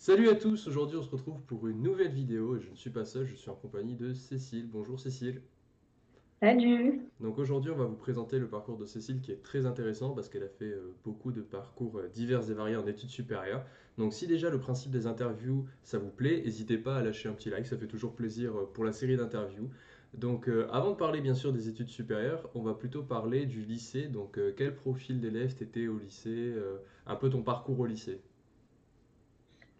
Salut à tous, aujourd'hui on se retrouve pour une nouvelle vidéo et je ne suis pas seul, je suis en compagnie de Cécile. Bonjour Cécile. Salut! Donc aujourd'hui on va vous présenter le parcours de Cécile qui est très intéressant parce qu'elle a fait euh, beaucoup de parcours euh, divers et variés en études supérieures. Donc si déjà le principe des interviews ça vous plaît, n'hésitez pas à lâcher un petit like, ça fait toujours plaisir euh, pour la série d'interviews. Donc avant de parler bien sûr des études supérieures, on va plutôt parler du lycée. Donc quel profil d'élève t'étais au lycée, un peu ton parcours au lycée?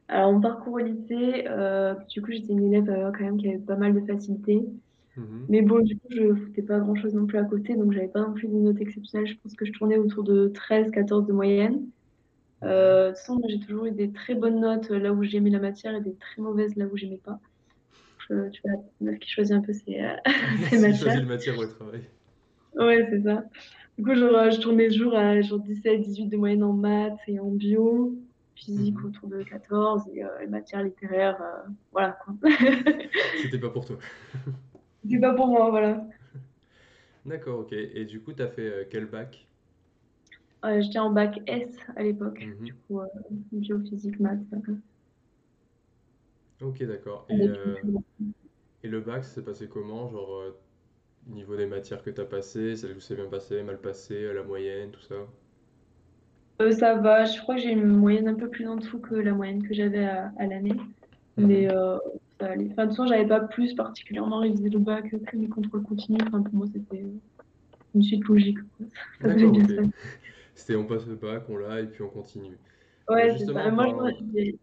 Alors, mon parcours au lycée, euh, du coup, j'étais une élève euh, quand même qui avait pas mal de facilité. Mhm. Mais bon, du coup, je foutais pas grand-chose non plus à côté, donc j'avais pas non plus de notes exceptionnelles. Je pense que je tournais autour de 13, 14 de moyenne. Euh, de toute façon, j'ai toujours eu des très bonnes notes euh, là où j'aimais la matière et des très mauvaises là où j'aimais pas. Je- tu vois, la meuf qui choisit un peu ses, ses matières. matière au travail. Ouais, c'est ça. Du coup, genre, je tournais toujours à genre 17, 18 de moyenne en maths et en bio, physique Mhm. autour de 14 et euh, les matières littéraires, euh, voilà quoi. C'était pas pour toi. C'est pas pour moi, voilà. D'accord, ok. Et du coup, t'as fait euh, quel bac? Euh, j'étais en bac S à l'époque, du Mhm. coup, euh, bio, physique, maths. Ok, d'accord. Et, euh, le bac, ça s'est passé comment? Genre, niveau des matières que t'as passées, celles où c'est bien passé, mal passé, la moyenne, tout ça? Euh, ça va, je crois que j'ai une moyenne un peu plus en dessous que la moyenne que j'avais à, à l'année, mais Mhm. euh, ça allait. Enfin, de toute façon, j'avais pas plus particulièrement révisé le bac que mes contrôles continus. Enfin, pour moi, c'était une suite logique. Ça D'accord, bien. C'était on passe le bac, on l'a, et puis on continue. Mais Ouais, c'est ça. Moi, j'ai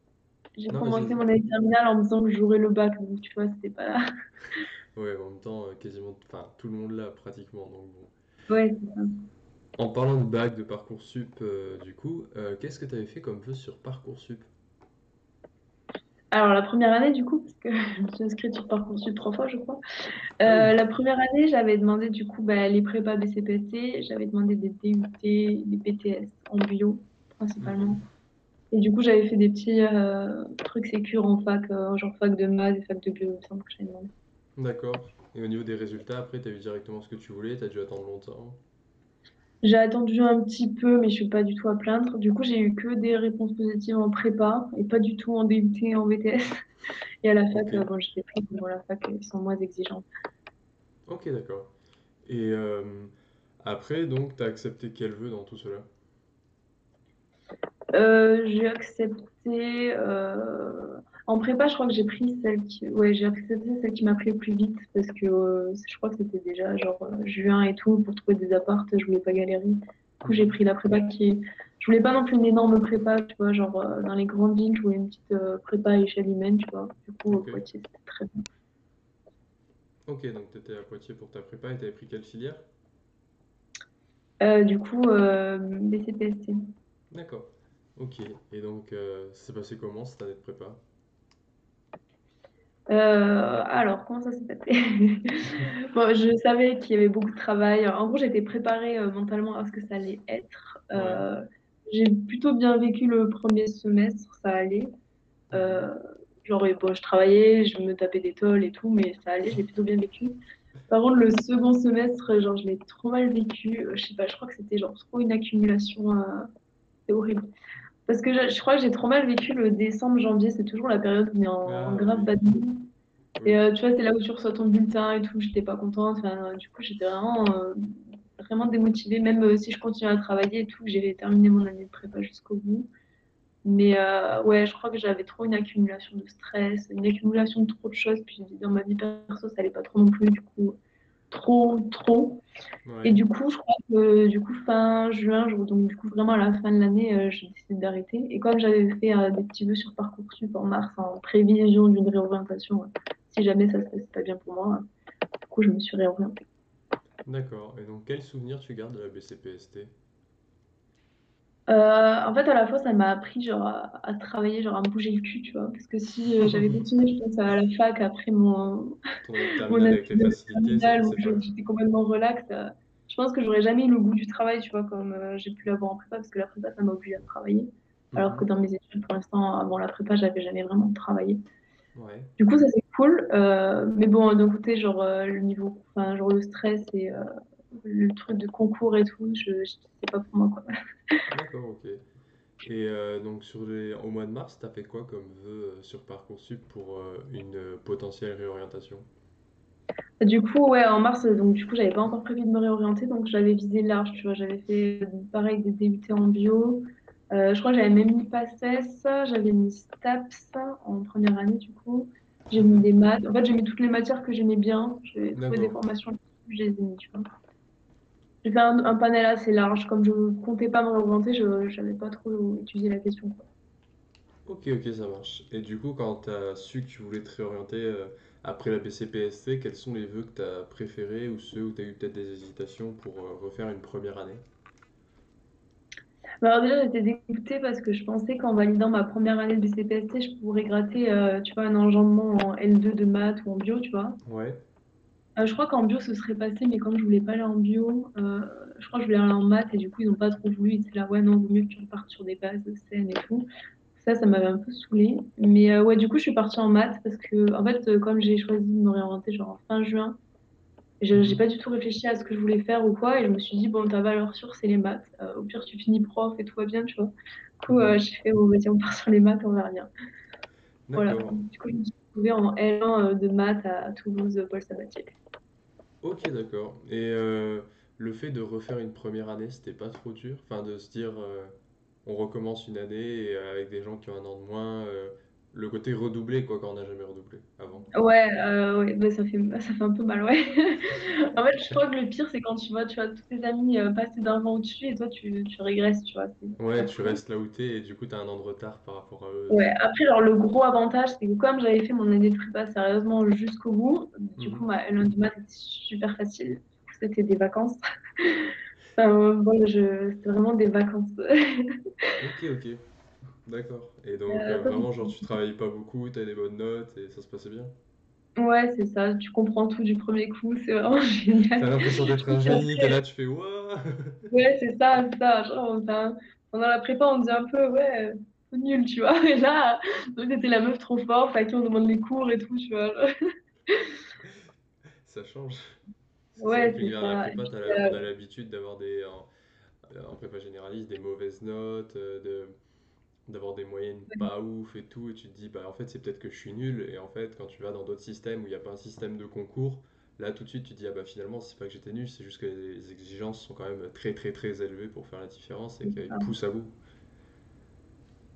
j'ai Non, vas-y, commencé mon année terminale en me disant que j'aurais le bac, donc tu vois, c'était pas. Ouais, en même temps, euh, quasiment... Enfin, tout le monde l'a pratiquement, donc bon. Ouais, c'est ça. En parlant de bac, de Parcoursup, euh, du coup, euh, qu'est-ce que t'avais fait comme vœu sur Parcoursup? Alors, la première année, du coup, parce que je me suis inscrite sur Parcoursup trois fois, je crois. Ah Euh, oui. la première année, j'avais demandé, du coup, bah, les prépas BCPST, j'avais demandé des DUT, des BTS en bio, Mhm. principalement. Et du coup, j'avais fait des petits trucs sécures en fac, genre fac de maths et fac de bio, il me semble que j'avais demandé. D'accord. Et au niveau des résultats, après, t'as eu directement ce que tu voulais, t'as dû attendre longtemps. J'ai attendu un petit peu, mais je suis pas du tout à plaindre. Du coup, j'ai eu que des réponses positives en prépa et pas du tout en DUT et en BTS. Et à la fac, euh, bon, mais bon, la fac, ils sont moins exigeants. Ok, d'accord. Et euh, après, donc, t'as accepté quel vœu dans tout cela? Euh, j'ai accepté. euh, En prépa, je crois que j'ai pris celle qui. Ouais, j'ai accepté celle qui m'a pris le plus vite parce que euh, je crois que c'était déjà genre euh, juin et tout pour trouver des appartes. Je voulais pas galérer. Du coup, j'ai pris la prépa qui est. Je voulais pas non plus une énorme prépa, tu vois, genre euh, dans les grandes villes, je voulais une petite prépa à échelle humaine, tu vois. Du coup, au Ok. Poitiers, c'était très bien. Ok, donc t'étais à Poitiers pour ta prépa et t'avais pris quelle filière? Du coup, BCPST. D'accord. Ok. Et donc, ça s'est passé comment cette année de prépa? Euh, alors, comment ça s'est passé? Bon, je savais qu'il y avait beaucoup de travail. En gros, j'étais préparée euh, mentalement à ce que ça allait être. Euh, j'ai plutôt bien vécu le premier semestre, ça allait. Euh, genre, bon, je travaillais, je me tapais des tôles et tout, mais ça allait, j'ai plutôt bien vécu. Par contre, le second semestre, genre, je l'ai trop mal vécu. Euh, Je sais pas, je crois que c'était genre trop une accumulation. euh, c'est horrible. Parce que je, je crois que j'ai trop mal vécu le décembre, janvier, c'est toujours la période où on est en Ah grave oui. bad mood. Et euh, tu vois, c'est là où tu reçois ton bulletin et tout, j'étais pas contente. Enfin, euh, du coup, j'étais vraiment, euh, vraiment démotivée, même euh, si je continuais à travailler et tout, j'ai terminé mon année de prépa jusqu'au bout. Mais ouais, je crois que j'avais trop une accumulation de stress, une accumulation de trop de choses. Puis dans ma vie perso, ça allait pas trop non plus, du coup, trop, trop. Et du coup, je crois que du coup, fin juin, je- donc du coup, vraiment à la fin de l'année, euh, j'ai décidé d'arrêter. Et comme j'avais fait euh, des petits vœux sur Parcoursup en mars, en prévision d'une réorientation, euh, si jamais ça se passait pas bien pour moi, du coup, je me suis réorientée. D'accord. Et donc, quel souvenir tu gardes de la BCPST? Euh, en fait, à la fois, ça m'a appris genre, à, à travailler, genre à me bouger le cul, tu vois. Parce que si euh, j'avais continué, je pense, à la fac après mon, mon avec les facilités, j'étais complètement relax, euh, je pense que j'aurais jamais eu le goût du travail, tu vois, comme j'ai pu l'avoir en prépa, parce que la prépa, ça m'a obligé à travailler. Alors que Mhm. dans mes études, pour l'instant, avant la prépa, j'avais jamais vraiment travaillé. Ouais. Du coup, ça c'est cool. mais bon, d'un côté, genre le niveau, enfin, genre le stress et le truc de concours et tout, je, je- c'est pas pour moi, quoi. D'accord, ok. Et euh, donc sur les... au mois de mars, t'as fait quoi comme vœu euh, sur Parcoursup pour euh, une potentielle réorientation? Du coup, ouais, en mars, donc du coup, j'avais pas encore prévu de me réorienter, donc j'avais visé large, tu vois. J'avais fait pareil des DUT en bio. Euh, je crois que j'avais même mis PACES, j'avais mis STAPS en première année, du coup. J'ai mis Mhm. des maths. En fait, j'ai mis toutes les matières que j'aimais bien. J'ai trouvé des formations, je les ai mis, tu vois. J'ai fait un, un panel assez large. Comme je comptais pas me réorienter, je j'avais pas trop étudié la question, quoi. Ok, ok, ça marche. Et du coup, quand t'as su que tu voulais te réorienter euh, après la BCPST, quels sont les vœux que t'as préférés ou ceux où t'as eu peut-être des hésitations pour euh, refaire une première année? Bah, alors déjà, j'étais dégoûtée parce que je pensais qu'en validant ma première année de BCPST, je pourrais gratter, euh, tu vois, un engendrement en L2 de maths ou en bio, tu vois. Ouais. Euh, je crois qu'en bio, ce serait passé, mais comme je voulais pas aller en bio, euh, je crois que je voulais aller en maths et du coup, ils ont pas trop voulu. Ils étaient là, ouais, non, vaut mieux que tu repartes sur des bases saines et tout. Ça, ça m'avait un peu saoulée. Mais euh, ouais, du coup, je suis partie en maths parce que, en fait, comme j'ai choisi de me réorienter genre en fin juin, je j'ai Mhm. pas du tout réfléchi à ce que je voulais faire ou quoi. Et je me suis dit, bon, ta valeur sûre, c'est les maths. Au pire, tu finis prof et tout va bien, tu vois. Du coup, Mhm. j'ai fait, bon, vas-y, on part sur les maths, on verra bien. Voilà. Du coup, je me suis retrouvée en L1 euh, de maths à Toulouse, Paul Sabatier. Ok, d'accord. Et euh, le fait de refaire une première année, c'était pas trop dur? Enfin, de se dire, euh, on recommence une année euh, avec des gens qui ont un an de moins, le côté redoublé, quoi, quand on n'a jamais redoublé avant. Ouais, euh, ouais bah, ça fait, ça fait un peu mal, ouais. En fait, je crois que le pire, c'est quand tu vois, tu vois tous tes amis euh, passer d'un rang au-dessus et toi, tu, tu régresses, tu vois. Ouais, tu restes là où t'es et du coup, t'as un an de retard par rapport à eux. Ouais, après, genre, le gros avantage, c'est que comme j'avais fait mon année de prépa sérieusement jusqu'au bout, du coup, Mhm. ma L1 de maths était super facile. C'était des vacances. Enfin, bon, je... C'était vraiment des vacances. Ok, ok, d'accord. Et donc, Euh, euh, vraiment, genre, tu travaillais pas beaucoup, t'avais des bonnes notes et ça se passait bien? ouais, c'est ça. Tu comprends tout du premier coup. C'est vraiment T'as génial. l'impression d'être un génie, t'es là, tu fais Wouah! Ouais, c'est ça, c'est ça. Genre, enfin, pendant la prépa, on dit un peu, ouais, euh, c'est nul, tu vois. Et là, donc, t'étais la meuf trop forte à qui on demande les cours et tout, tu vois. Ça change. Ouais, c'est la ça. Prépa, t'as la- euh, on a l'habitude d'avoir des, en, en prépa généraliste, des mauvaises notes, euh, de, d'avoir des moyennes pas ouf et tout, et tu te dis, bah en fait, c'est peut-être que je suis nul, et en fait, quand tu vas dans d'autres systèmes où il n'y a pas un système de concours, là, tout de suite, tu te dis, ah bah finalement, c'est pas que j'étais nul, c'est juste que les exigences sont quand même très, très, très élevées pour faire la différence et ça. poussent à bout.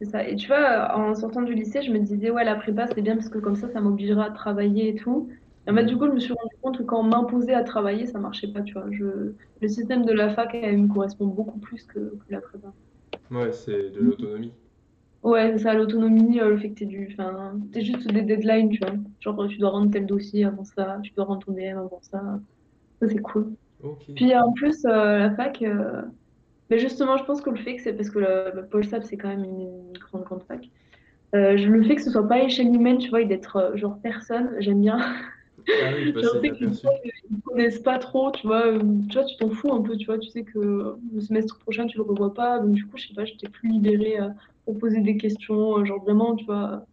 C'est ça. Et tu vois, en sortant du lycée, je me disais, ouais, la prépa, c'est bien parce que comme ça, ça m'obligera à travailler et tout. Et en fait, du Mhm. coup, je me suis rendu compte que quand on m'imposait à travailler, ça marchait pas, tu vois. Je... Le système de la fac, elle me correspond beaucoup plus que, que la prépa. Ouais, c'est de l'autonomie. Ouais, c'est ça, l'autonomie, euh, le fait que t'es du, enfin, t'es juste des deadlines, tu vois. Genre, tu dois rendre tel dossier avant ça, tu dois rendre ton DM avant ça. Ça, c'est cool. Puis en plus, euh, la fac, euh, mais justement, je pense que le fait que c'est parce que le, Paul Sab, c'est quand même une, grande, grande fac. Euh, je- le fait que ce soit pas à échelle humaine, tu vois, et d'être euh, genre personne, j'aime bien. Ah oui, de Genre, passer le fait que les inaperçu. profs, ils connaissent pas trop, tu vois. euh, Tu vois, tu t'en fous un peu, tu vois. Tu sais que le semestre prochain, tu le revois pas. Donc, du coup, je sais pas, j'étais plus libérée euh, poser des questions, euh, genre vraiment, tu vois,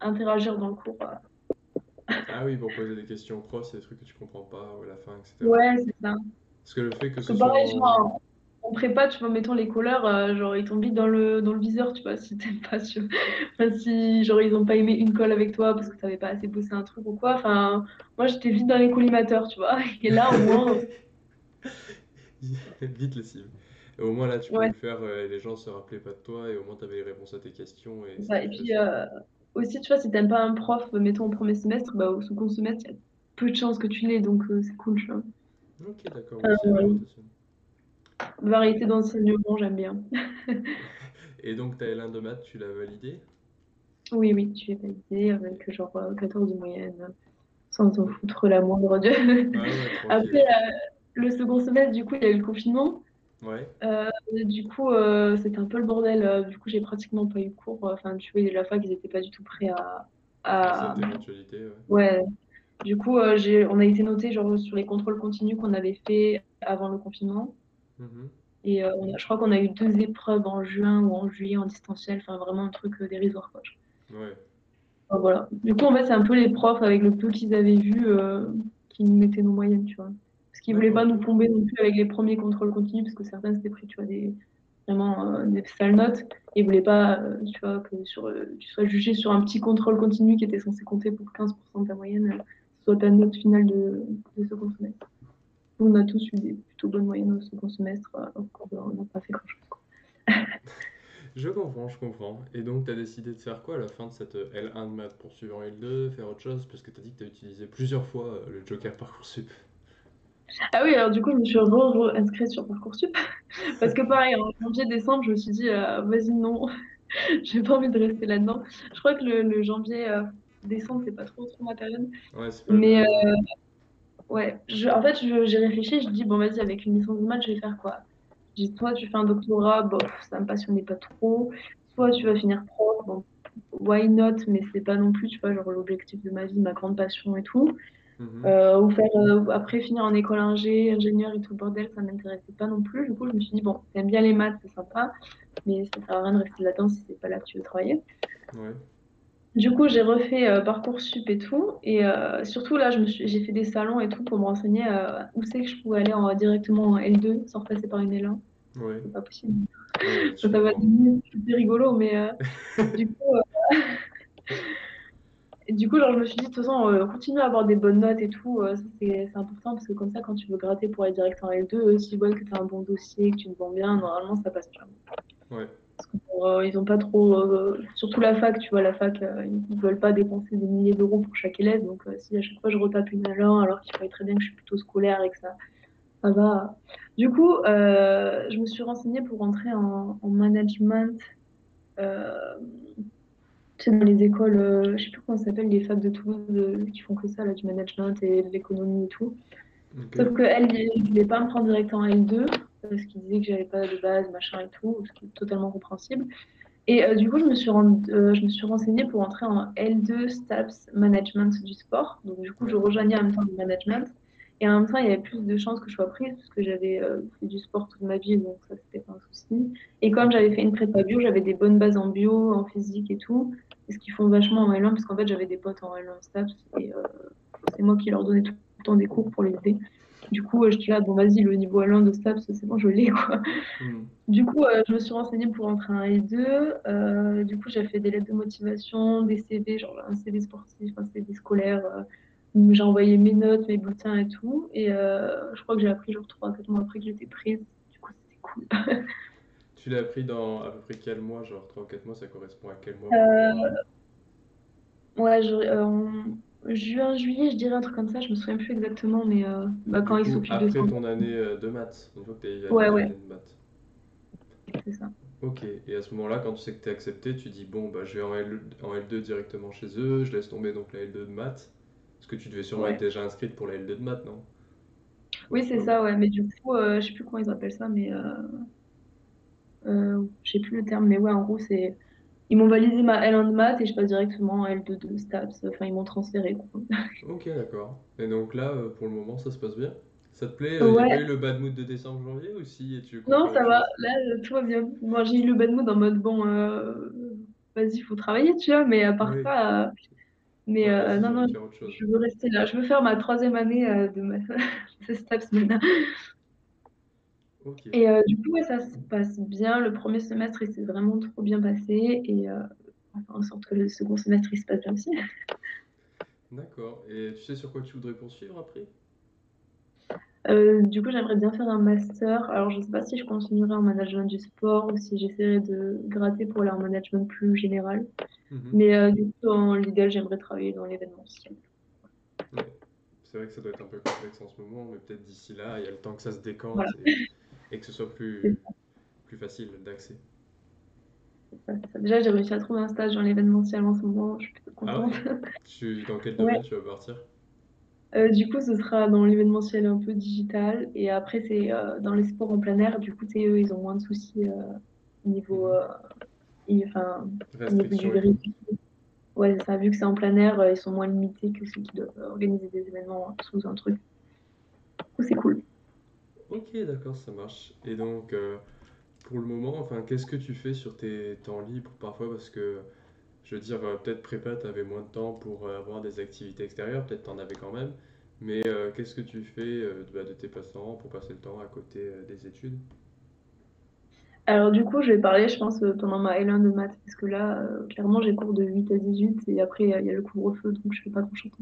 interagir dans le cours. euh. Ah oui, pour poser des questions aux profs, c'est des trucs que tu comprends pas, ou à la fin, etc. Ouais, c'est ça. Parce que le fait que ce soit pareil, en... en prépa, tu vois, mettons les couleurs, euh, genre ils tombent vite dans le, dans le viseur, tu vois, si t'aimes pas, tu vois. Enfin, si genre ils ont pas aimé une colle avec toi parce que t'avais pas assez bossé un truc ou quoi. Enfin, moi j'étais vite dans les collimateurs, tu vois. Et là, au moins, Vite les cibles. Et au moins là, tu ouais, le faire, euh, et les gens se rappelaient pas de toi, et au moins tu avais les réponses à tes questions, et c'était Et puis euh, aussi, tu vois, si t'aimes pas un prof, mettons au premier semestre, bah, au second semestre, il y a peu de chances que tu l'aies, donc euh, c'est cool, tu vois. Ok, d'accord, oui, variété d'enseignement, j'aime bien. Et donc ta L1 de maths, tu l'as validé? Oui, oui, tu es validé avec genre euh, 14 de moyenne, sans t'en Oh. foutre la moindre de. Ah ouais, Après, euh, le second semestre, du coup, il y a eu le confinement. Ouais, Euh, du coup, euh, c'était un peu le bordel. Euh, Du coup, j'ai pratiquement pas eu cours. Enfin, tu vois, la fac, ils étaient pas du tout prêts à, à cette éventualité, ouais. Ouais. Du coup, euh, j'ai, on a été noté genre sur les contrôles continus qu'on avait fait avant le confinement. Mhm. Et euh, on a- je crois qu'on a eu deux épreuves en juin ou en juillet en distanciel. Enfin, vraiment un truc euh, dérisoire, quoi. Ouais. Enfin, voilà. Du coup, en fait, c'est un peu les profs avec le peu qu'ils avaient vu euh, qui nous mettaient nos moyennes, tu vois. Parce qu'ils voulaient D'accord, pas nous plomber non plus avec les premiers contrôles continus, parce que certains s'étaient pris, tu vois, des, vraiment des sales notes. Et ils voulaient pas, tu vois, que sur, tu sois jugé sur un petit contrôle continu qui était censé compter pour 15% de ta moyenne, soit ta note finale de, de second semestre. On a tous eu des plutôt bonnes moyennes au second semestre, on n'a pas fait grand-chose. Je comprends, je comprends. Et donc, tu as décidé de faire quoi à la fin de cette L1 de maths Poursuivre en L2, faire autre chose? Parce que tu as dit que tu as utilisé plusieurs fois le Joker Parcoursup. Ah oui, alors du coup, je me suis re-inscrite sur Parcoursup. Parce que pareil, en janvier-décembre, je me suis dit, euh, vas-y, non, j'ai pas envie de rester là-dedans. Je crois que le, janvier-décembre, euh, c'est pas trop, trop ma période. Ouais, pas Mais euh, ouais, en fait, j'ai réfléchi, je dis, bon, vas-y, avec une licence de maths, je vais faire quoi? Je dis, soit tu fais un doctorat, bof, ça me passionnait pas trop. Soit tu vas finir prof, bon, why not, mais c'est pas non plus, tu vois, genre l'objectif de ma vie, ma grande passion et tout. Mhm. Euh, ou faire euh, après finir en école ingé, ingénieur et tout le bordel, ça m'intéressait pas non plus. Du coup, je me suis dit, bon, t'aimes bien les maths, c'est sympa, mais ça sert à rien de rester là-dedans si c'est pas là que tu veux travailler. Du coup, j'ai refait euh, Parcoursup et tout. Et surtout, là, j'ai fait des salons et tout pour me renseigner où c'est que je pouvais aller en, directement en L2 sans repasser par une L1. C'est pas possible. ça, va devenir rigolo, mais du coup, et du coup, genre, je me suis dit, de toute façon, euh, continue à avoir des bonnes notes et tout, euh, c'est important parce que comme ça, quand tu veux gratter pour aller direct en L2, euh, s'ils voient que tu as un bon dossier, que tu te vends bien, normalement, ça passe bien. Ouais. Parce qu'ils ont pas trop. surtout la fac, tu vois, la fac, ils veulent pas dépenser des milliers d'euros pour chaque élève. Donc, si à chaque fois je retape une alors, alors qu'il fallait très bien que je suis plutôt scolaire et que ça, ça va. Du coup, je me suis renseignée pour rentrer en, en management sais, dans les écoles, euh, je sais plus comment ça s'appelle, les facs de Toulouse euh, qui font que ça, là, du management et de l'économie et tout. Sauf qu'elle ne voulait pas me prendre direct en L2 parce qu'il disait que j'avais pas de base, machin et tout, ce qui est totalement compréhensible. Et euh, du coup, je me, suis je me suis renseignée pour entrer en L2 STAPS Management du sport. Donc, du coup, je rejoignais en même temps le management. Et en même temps, il y avait plus de chances que je sois prise parce que j'avais fait du sport toute ma vie, donc ça, c'était pas un souci. Et comme j'avais fait une prépa bio, j'avais des bonnes bases en bio, en physique et tout ce qu'ils font vachement en L1, parce qu'en fait, j'avais des potes en L1 STAPS et euh, c'est moi qui leur donnais tout le temps des cours pour les aider. Du coup, euh, je dis là, bon, vas-y, le niveau L1 de STAPS, c'est bon, je l'ai, quoi. Hmm. Du coup, euh, je me suis renseignée pour entrer en L2. du coup, j'ai fait des lettres de motivation, des CV, genre un CV sportif, un CV scolaire. j'ai envoyé mes notes, mes bulletins et tout. Et je crois que j'ai appris genre 3-4 mois après que j'étais prise. Du coup, c'était cool. Tu l'as appris dans à peu près quel mois Genre 3 ou 4 mois, ça correspond à quel mois euh... Ouais, je, euh, juin, juillet, je dirais un truc comme ça, je me souviens plus exactement, mais euh, bah, quand ils s'occupent de Après ton année euh, de maths, une fois que tu as ouais, ouais. année de maths. C'est ça. Ok, et à ce moment-là, quand tu sais que tu es accepté, tu dis bon, bah, je vais en, L, en L2 directement chez eux, je laisse tomber donc la L2 de maths. Parce que tu devais sûrement être déjà inscrite pour la L2 de maths, non? Oui, c'est ça, ouais, mais du coup, je sais plus comment ils appellent ça, mais euh, je sais plus le terme, mais ouais, en gros, c'est. Ils m'ont validé ma L1 de maths et je passe directement à L2 de STAPS. Enfin, ils m'ont transféré. ok, d'accord. Et donc là, euh, pour le moment, ça se passe bien? Ça te plaît euh, Il y a eu le bad mood de décembre-janvier aussi et tu Non, ça va. Là, tout va bien. Moi, j'ai eu le bad mood en mode bon, euh, vas-y, il faut travailler, tu vois. Mais à part ça. Mais non, non, je veux rester là. Je veux faire ma troisième année de, ma... de STAPS maintenant. Et euh, du coup, ça se passe bien. Le premier semestre, il s'est vraiment trop bien passé. Et euh, en sorte que le second semestre, il se passe bien aussi. D'accord. Et tu sais sur quoi tu voudrais poursuivre après? Euh, du coup, j'aimerais bien faire un master. Alors, je ne sais pas si je continuerai en management du sport ou si j'essaierai de gratter pour aller en management plus général. Mhm. Mais du coup, dans l'idéal, j'aimerais travailler dans l'événementiel. C'est vrai que ça doit être un peu complexe en ce moment, mais peut-être d'ici là, il y a le temps que ça se décante et que ce soit plus, plus facile d'accès. Déjà, j'ai réussi à trouver un stage dans l'événementiel en ce moment, je suis plutôt ah contente. tu, dans quel domaine tu vas partir? Euh, Du coup, ce sera dans l'événementiel un peu digital, et après, c'est euh, dans les sports en plein air. Du coup, eux, ils ont moins de soucis euh, au niveau, mhm. enfin, niveau du vérifié. Ouais, ça, vu que c'est en plein air, ils sont moins limités que ceux qui doivent organiser des événements sous un truc. Du coup, c'est cool. Ok, d'accord, ça marche. Et donc, euh, pour le moment, enfin, qu'est-ce que tu fais sur tes temps libres parfois? Parce que, je veux dire, euh, peut-être prépa, tu avais moins de temps pour euh, avoir des activités extérieures, peut-être tu en avais quand même. Mais qu'est-ce que tu fais bah, de tes passe-temps pour passer le temps à côté des études? Alors du coup, je vais parler, je pense, euh, pendant ma L1 de maths, parce que là, euh, clairement, j'ai cours de 8 à 18, et après, il y a le couvre-feu, donc je fais pas grand-chose.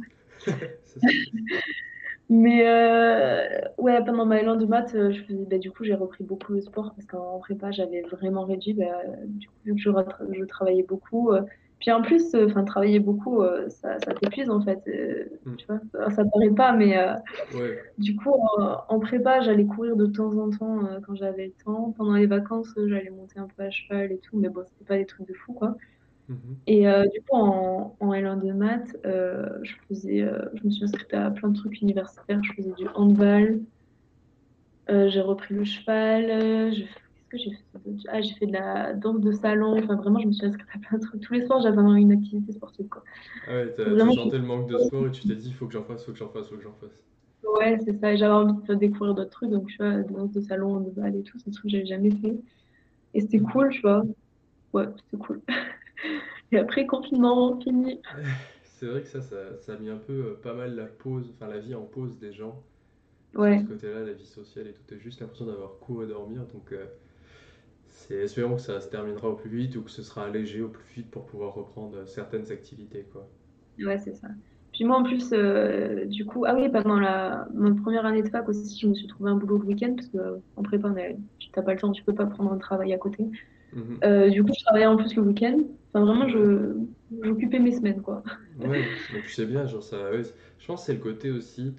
Mais euh, ouais, pendant ma L1 de maths, je faisais, bah, du coup, j'ai repris beaucoup le sport, parce qu'en prépa, j'avais vraiment réduit. Bah, du coup, vu que je, je travaillais beaucoup, puis en plus, euh, enfin, travailler beaucoup, euh, ça, ça t'épuise en fait. Euh, mm. Tu vois, ça paraît pas, mais du coup, en, prépa, j'allais courir de temps en temps quand j'avais le temps. Pendant les vacances, j'allais monter un peu à cheval et tout, mais bon, c'était pas des trucs de fou, quoi. Mm-hmm. Et du coup, en, en, L1 de maths, je faisais, je me suis inscrite à plein de trucs universitaires. Je faisais du handball, j'ai repris le cheval, je que j'ai fait Ah, j'ai fait de la danse de salon. Enfin, vraiment, je me suis inscrite à plein de trucs. Tous les soirs, j'avais une activité sportive. Quoi. Ah ouais, t'as le manque de sport et tu t'es dit, il faut que j'en fasse, il faut que j'en fasse, il faut que j'en fasse. Ouais, c'est ça. J'avais envie de découvrir d'autres trucs. Donc, tu vois, danse de salon, balle et tout, c'est un truc que j'avais jamais fait. Et c'était mm. cool, tu vois. Ouais, c'était cool. et après, confinement, fini. C'est vrai que ça, ça, ça, a mis un peu euh, pas mal la pause, enfin la vie en pause des gens. Ouais. De ce côté-là, la vie sociale et tout, t'as juste l'impression d'avoir cours et dormir. Donc, euh, c'est espérons que ça se terminera au plus vite ou que ce sera allégé au plus vite pour pouvoir reprendre certaines activités, quoi. Ouais, c'est ça. Puis moi, en plus, euh, du coup, ah oui, pendant la, ma première année de fac aussi, je me suis trouvé un boulot le week-end parce qu'en prépa, tu n'as pas le temps, tu peux pas prendre un travail à côté. Mhm. Euh, du coup, je travaillais en plus le week-end. Enfin, vraiment, je, j'occupais mes semaines, quoi. Ouais, donc tu sais bien, genre ça. je pense que c'est le côté aussi,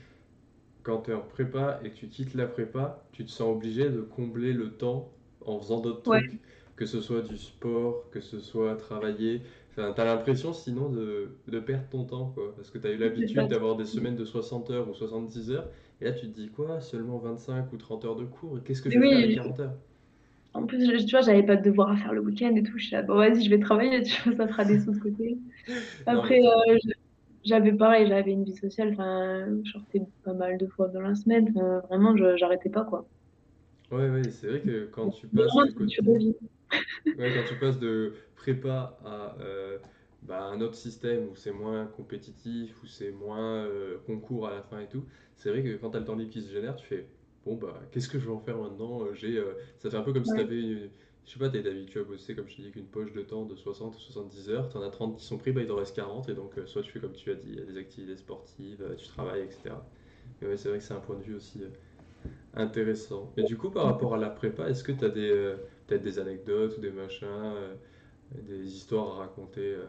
quand tu es en prépa et que tu quittes la prépa, tu te sens obligé de combler le temps en faisant d'autres trucs, que ce soit du sport, que ce soit travailler. Enfin, tu as l'impression sinon de, de, perdre ton temps, quoi, parce que tu as eu l'habitude d'avoir des semaines de 60 heures ou 70 heures, et là tu te dis quoi, seulement 25 ou 30 heures de cours, qu'est-ce que je faire avec 40 heures? En plus, tu vois, j'avais pas de devoir à faire le week-end et tout. Je suis là, bon, vas-y, je vais travailler, tu vois, ça fera des sous de côté. Après, euh, j'avais pareil, j'avais une vie sociale, enfin, je sortais pas mal de fois dans la semaine. vraiment, j'arrêtais pas, quoi. Ouais, ouais, c'est vrai que quand tu passes ouais, quand tu passes de prépa à euh, bah, un autre système où c'est moins compétitif, où c'est moins euh, concours à la fin et tout, c'est vrai que quand tu as le temps libre qui se génère, tu fais bon bah qu'est-ce que je vais en faire maintenant euh, J'ai ça fait un peu comme si tu avais je sais pas, tu es habitué à bosser comme je te dis qu'une poche de temps de 60 ou 70 heures, tu en as 30 qui sont pris, bah il t'en reste 40 et donc soit tu fais comme tu as dit, des activités sportives, tu travailles, etc. Mais ouais, c'est vrai que c'est un point de vue aussi Intéressant. Et du coup, par rapport à la prépa, est-ce que tu as des, euh, peut-être des anecdotes ou des machins, euh, des histoires à raconter euh,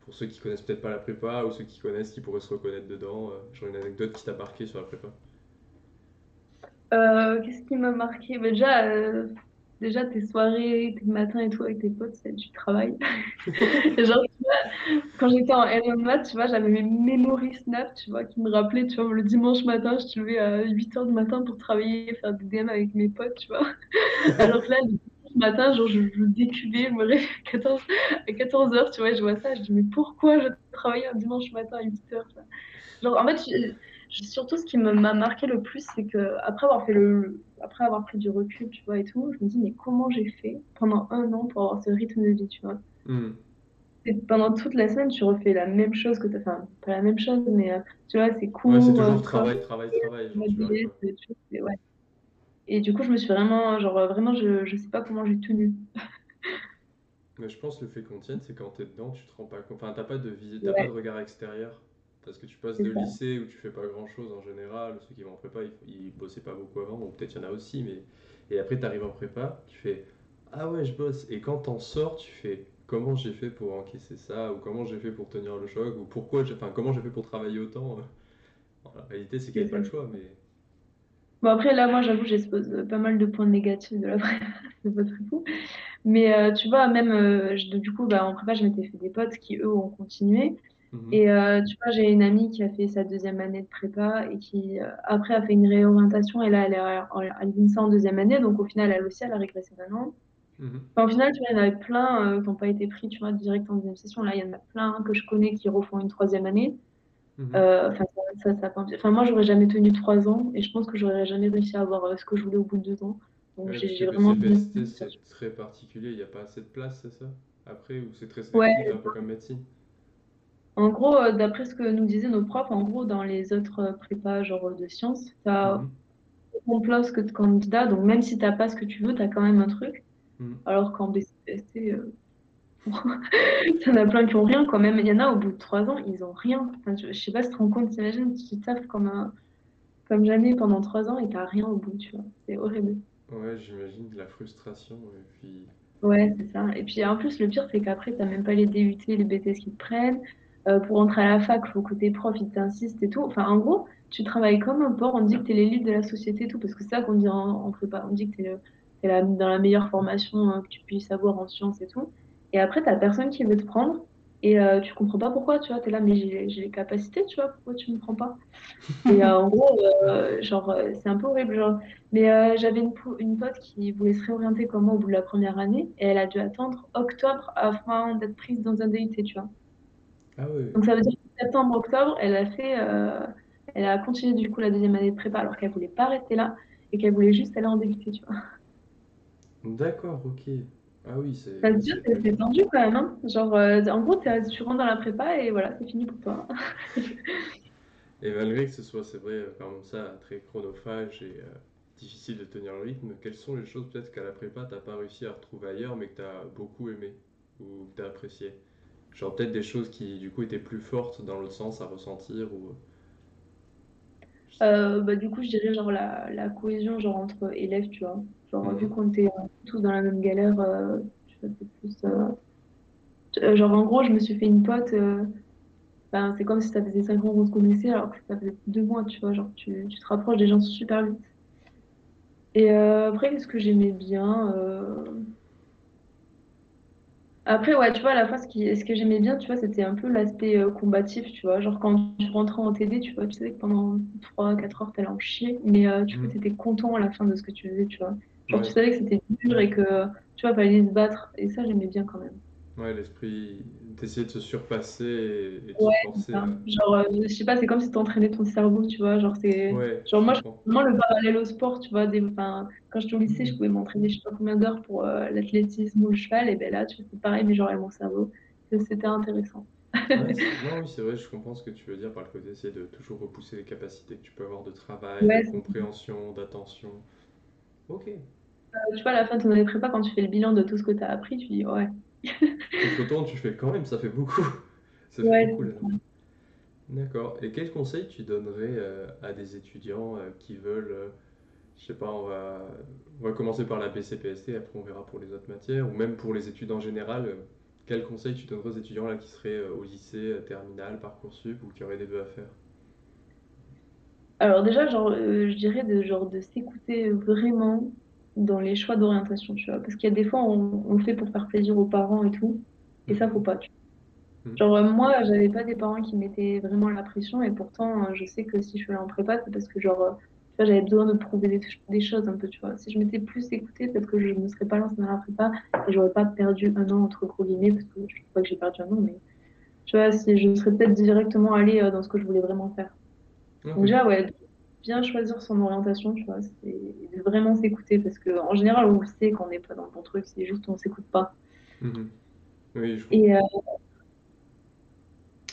pour ceux qui connaissent peut-être pas la prépa ou ceux qui connaissent qui pourraient se reconnaître dedans Genre une anecdote qui t'a marqué sur la prépa? Qu'est-ce qui m'a marqué? Bah, Déjà, déjà tes soirées, tes matins et tout avec tes potes, c'est du travail. Genre, quand j'étais en L1 maths, tu vois, j'avais mes memory snap, tu vois, qui me rappelaient, tu vois, le dimanche matin, je te levais à 8h du matin pour travailler, faire des DM avec mes potes, tu vois. Alors que là, le dimanche matin, genre, je, je décubais, je me réveille à 14, à 14h, tu vois, je vois ça, je dis, mais pourquoi je travaille un dimanche matin à 8h Genre, en fait, surtout, ce qui m'a marqué le plus, c'est que après avoir fait le, après avoir pris du recul, tu vois, et tout, je me dis, mais comment j'ai fait pendant un an pour avoir ce rythme de vie, tu vois? Hmm. et Pendant toute la semaine, tu refais la même chose que tu Enfin, pas la même chose, mais euh, tu vois, c'est cool. Ouais, c'est toujours travail, travail, travail. ouais. Et du coup, je me suis vraiment, genre, vraiment, je, je sais pas comment j'ai tenu. mais je pense que le fait qu'on tienne, c'est quand tu es dedans, tu te rends pas compte. Enfin, t'as pas de visite, t'as pas de regard extérieur. Parce que tu passes de lycée où tu fais pas grand chose en général, ceux qui vont en prépa, ils, bossaient pas beaucoup avant, ou peut-être il y en a aussi, mais. Et après, tu arrives en prépa, tu fais Ah ouais, je bosse. Et quand t'en sors, tu fais Comment j'ai fait pour encaisser ça, ou comment j'ai fait pour tenir le choc, ou pourquoi j'ai. Enfin, comment j'ai fait pour travailler autant. la réalité, c'est qu'il n'y a pas le choix, mais. Bon, après, là, moi, j'avoue, j'expose pas mal de points négatifs de la prépa, c'est pas très fou. Mais euh, tu vois, même, euh, du coup, bah, en prépa, je m'étais fait des potes qui, eux, ont continué. Mhm. Et euh, tu vois, j'ai une amie qui a fait sa deuxième année de prépa et qui, euh, après, a fait une réorientation. Et là, elle est à l'INSA en deuxième année. Donc, au final, elle aussi, elle a régressé d'un an. Mhm. au final, tu vois, il y en avait plein euh, qui n'ont pas été pris, tu vois, direct en deuxième session. Là, il y en a plein que je connais qui refont une troisième année. Mhm. Enfin, ça, ça, enfin, moi, j'aurais jamais tenu trois ans et je pense que j'aurais jamais réussi à avoir ce que je voulais au bout de deux ans. Donc, j'ai vraiment. C'est très particulier, il n'y a pas assez de place, c'est ça? Après, ou c'est très sélectif, un peu comme médecine? En gros, euh, d'après ce que nous disaient nos profs, en gros, dans les autres euh, prépas genre de sciences, tu as place que de candidats, donc même si tu n'as pas ce que tu veux, tu as quand même un truc. Hmm. Alors qu'en BCPST, euh, il y en a plein qui ont rien quand même. Il y en a au bout de trois ans, ils ont rien. Enfin, je, je sais pas si tu te rends compte, t'imagines, tu taffes comme, un- comme jamais pendant trois ans et t'as rien au bout, tu vois. C'est horrible. Ouais, j'imagine de la frustration et puis... Ouais, c'est ça. Et puis en plus, le pire, c'est qu'après, t'as même pas les DUT, les BTS qui te prennent. Euh, pour entrer à la fac, faut que tes profs, ils t'insistent et tout. Enfin, en gros, tu travailles comme un porc. On dit que t'es l'élite de la société et tout, parce que c'est ça qu'on dit en, en prépa. On dit que t'es la, dans la meilleure formation euh, que tu puisses avoir en sciences et tout. Et après, t'as personne qui veut te prendre. Et euh, tu comprends pas pourquoi, tu vois. T'es là, mais j'ai les capacités, tu vois. Pourquoi tu me prends pas? Et euh, en gros, euh, genre, c'est un peu horrible. Genre. Mais j'avais une, po- une pote qui voulait se réorienter comme moi au bout de la première année et elle a dû attendre octobre afin d'être prise dans un DUT, tu vois. Ah Donc ça veut dire que septembre, octobre, elle a fait, euh, elle a continué du coup la deuxième année de prépa alors qu'elle voulait pas rester là et qu'elle voulait juste aller en DUT, tu vois. d'accord, ok. Ah oui, c'est Ça veut ouais, dire c'est tendu quand même, hein. Genre, euh, en gros, tu rentres dans la prépa et voilà, c'est fini pour toi. Et malgré que ce soit, c'est vrai, euh, comme ça, très chronophage et euh, difficile de tenir le rythme, quelles sont les choses peut-être qu'à la prépa, t'as pas réussi à retrouver ailleurs, mais que t'as beaucoup aimé ou que t'as apprécié? Genre peut-être des choses qui, du coup, étaient plus fortes dans l'autre sens à ressentir ou... je sais pas. Euh, bah, du coup, je dirais genre la, la cohésion genre entre élèves, tu vois. Genre, vu Mhm. qu'on était euh, tous dans la même galère, euh, tu vois, c'est plus. euh, euh, genre, en gros, je me suis fait une pote. euh, ben, c'est comme si ça faisait 5 ans qu'on se connaissait, alors que ça faisait deux mois, tu vois. Genre, tu, tu te rapproches des gens super vite. Et euh, après, qu'est-ce que j'aimais bien? Après, ouais, tu vois, à la fois, ce qui, ce que j'aimais bien, tu vois, c'était un peu l'aspect euh, combatif, tu vois. Genre, quand tu rentrais en TD, tu vois, tu savais que pendant trois quatre heures, t'allais en chier, mais euh, du coup, Mhm. t'étais content à la fin de ce que tu faisais, tu vois. Genre, tu savais que c'était dur et que, tu vois, fallait se battre. Et ça, j'aimais bien quand même. ouais, l'esprit d'essayer de se surpasser et, et Ouais, c'est forcer ça. Genre, euh, je sais pas, c'est comme si t'entraînais ton cerveau, tu vois. Genre, c'est. Ouais, Genre, je moi, je le parallèle au sport, tu vois. Des... Enfin, quand j'étais au lycée, je Mhm. pouvais m'entraîner, je sais pas combien d'heures pour euh, l'athlétisme ou le cheval. Et ben là, tu c'est pareil, mais genre avec mon cerveau. C'était intéressant. Ouais, c'est- non, oui, c'est vrai, je comprends ce que tu veux dire par le côté d'essayer de toujours repousser les capacités que tu peux avoir de travail, de compréhension, d'attention. Ok. Tu vois, à la fin de ton année prépa, quand tu fais le bilan de tout ce que tu as appris, tu dis ouais. Tu te retournes, tu fais quand même, ça fait beaucoup. Ça fait Ouais, beaucoup là. D'accord. Et quel conseil tu donnerais euh, à des étudiants euh, qui veulent, euh, je sais pas, on va, on va commencer par la BCPST, après on verra pour les autres matières, ou même pour les études en général, euh, quel conseil tu donnerais aux étudiants là qui seraient au lycée, euh, terminal, Parcoursup, ou qui auraient des vœux à faire? Alors déjà, genre, je dirais de, genre, de s'écouter vraiment dans les choix d'orientation, tu vois. Parce qu'il y a des fois, on, on le fait pour faire plaisir aux parents et tout. Et ça, faut pas. tu vois. Genre, euh, moi, j'avais pas des parents qui mettaient vraiment la pression. Et pourtant, euh, je sais que si je suis allée en prépa, c'est parce que, genre, euh, tu vois, j'avais besoin de prouver des, des choses un peu, tu vois. Si je m'étais plus écoutée, peut-être que je ne serais pas lancée dans la prépa et j'aurais pas perdu un an, entre gros guillemets, parce que je pas que j'ai perdu un an, mais tu vois, si je serais peut-être directement allée dans ce que je voulais vraiment faire. Ok. Donc déjà, ouais, bien choisir son orientation, tu vois, c'est de vraiment s'écouter parce que en général, on le sait qu'on n'est pas dans le bon truc, c'est juste on s'écoute pas. Mhm. Oui, je Et, comprends. euh,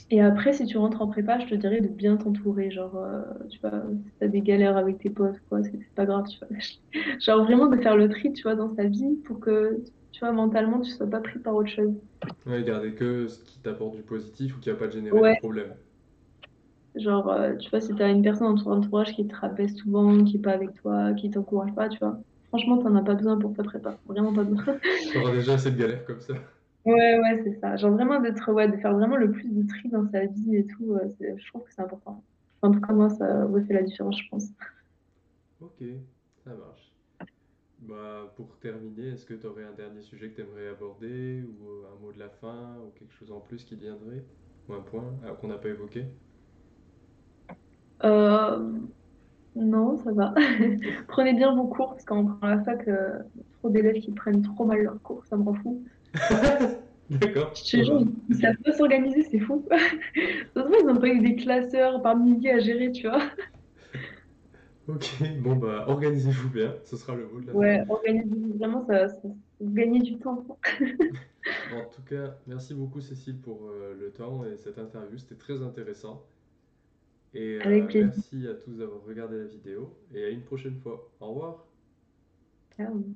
et après, si tu rentres en prépa, je te dirais de bien t'entourer, genre, euh, tu vois, si t'as des galères avec tes potes, quoi, c'est pas grave, tu vois. Genre vraiment de faire le tri, tu vois, dans sa vie pour que, tu vois, mentalement, tu sois pas pris par autre chose. Ouais, garder que ce qui t'apporte du positif ou qui va pas te générer de problème. Genre, euh, tu vois, si t'as une personne dans ton entourage qui te rabaisse souvent, qui est pas avec toi, qui t'encourage pas, tu vois, franchement, t'en as pas besoin pour ta prépa, vraiment pas besoin. T'auras déjà assez de galères comme ça. Ouais, ouais, c'est ça. Genre vraiment d'être, ouais, de faire vraiment le plus de tri dans sa vie et tout, euh, c'est- je trouve que c'est important. En tout cas, moi, ça fait la différence, je pense. Ok, ça marche. Bah, pour terminer, est-ce que tu aurais un dernier sujet que tu aimerais aborder ou euh, un mot de la fin ou quelque chose en plus qui viendrait? Ou un point qu'on n'a pas évoqué? Euh, non, ça va. Prenez bien vos cours, parce qu'en à la fac, euh, trop d'élèves qui prennent trop mal leurs cours, ça me rend fou. D'accord, Je ça te jure, va. ils ils savent pas s'organiser, c'est fou. Se voit, ils n'ont pas eu des classeurs par milliers à gérer, tu vois. Ok, bon bah organisez-vous bien, ce sera le mot de la. Ouais, organiser, vraiment, ça, ça, vous gagnez du temps. En tout cas, merci beaucoup Cécile pour euh, le temps et cette interview, c'était très intéressant. Et Avec euh, plaisir. merci à tous d'avoir regardé la vidéo et à une prochaine fois. Au revoir. Ciao.